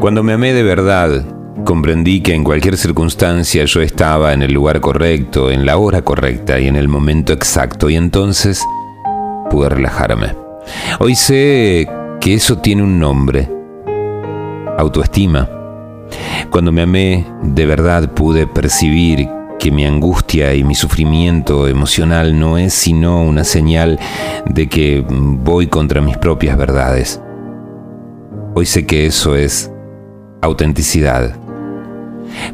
Cuando me amé de verdad, comprendí que en cualquier circunstancia yo estaba en el lugar correcto, en la hora correcta y en el momento exacto, y entonces pude relajarme. Hoy sé que eso tiene un nombre, autoestima. Cuando me amé, de verdad pude percibir que mi angustia y mi sufrimiento emocional no es sino una señal de que voy contra mis propias verdades. Hoy sé que eso es autenticidad.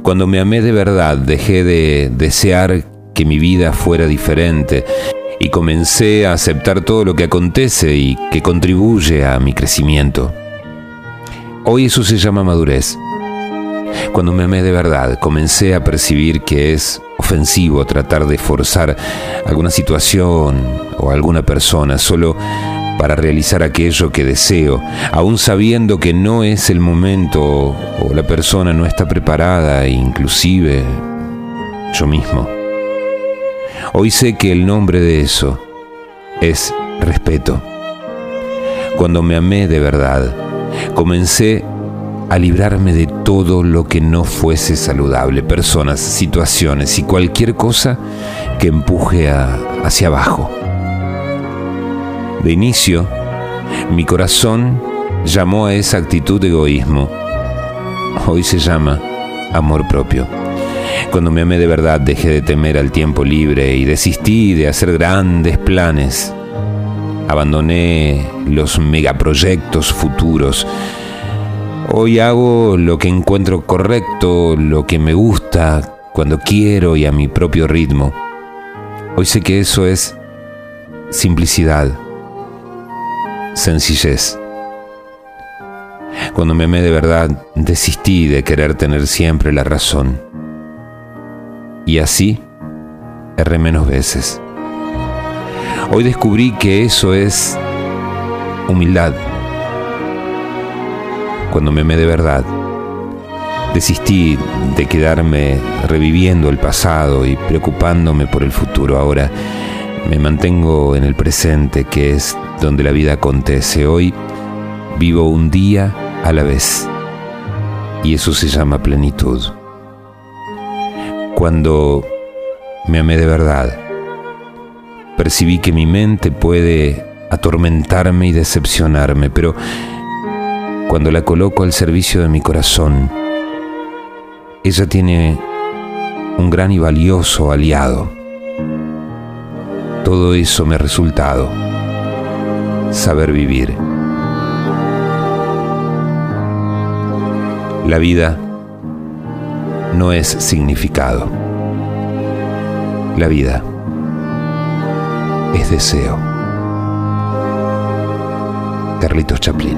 Cuando me amé de verdad, dejé de desear que mi vida fuera diferente y comencé a aceptar todo lo que acontece y que contribuye a mi crecimiento. Hoy eso se llama madurez. Cuando me amé de verdad, comencé a percibir que es ofensivo tratar de forzar alguna situación o alguna persona solo para realizar aquello que deseo, aún sabiendo que no es el momento o la persona no está preparada, inclusive yo mismo. Hoy sé que el nombre de eso es respeto. Cuando me amé de verdad, comencé a librarme de todo lo que no fuese saludable, personas, situaciones y cualquier cosa que empuje hacia abajo. De inicio, mi corazón llamó a esa actitud de egoísmo. Hoy se llama amor propio. Cuando me amé de verdad dejé de temer al tiempo libre y desistí de hacer grandes planes. Abandoné los megaproyectos futuros. Hoy hago lo que encuentro correcto, lo que me gusta, cuando quiero y a mi propio ritmo. Hoy sé que eso es simplicidad, sencillez. Cuando me amé de verdad, desistí de querer tener siempre la razón y así erré menos veces. Hoy descubrí que eso es humildad. Cuando me amé de verdad, desistí de quedarme reviviendo el pasado y preocupándome por el futuro. Ahora me mantengo en el presente, que es donde la vida acontece. Hoy vivo un día a la vez y eso se llama plenitud cuando me amé de verdad. Percibí que mi mente puede atormentarme y decepcionarme, pero cuando la coloco al servicio de mi corazón, ella tiene un gran y valioso aliado. Todo eso me ha resultado saber vivir. La vida no es significado. La vida es deseo. Carlitos Chaplin.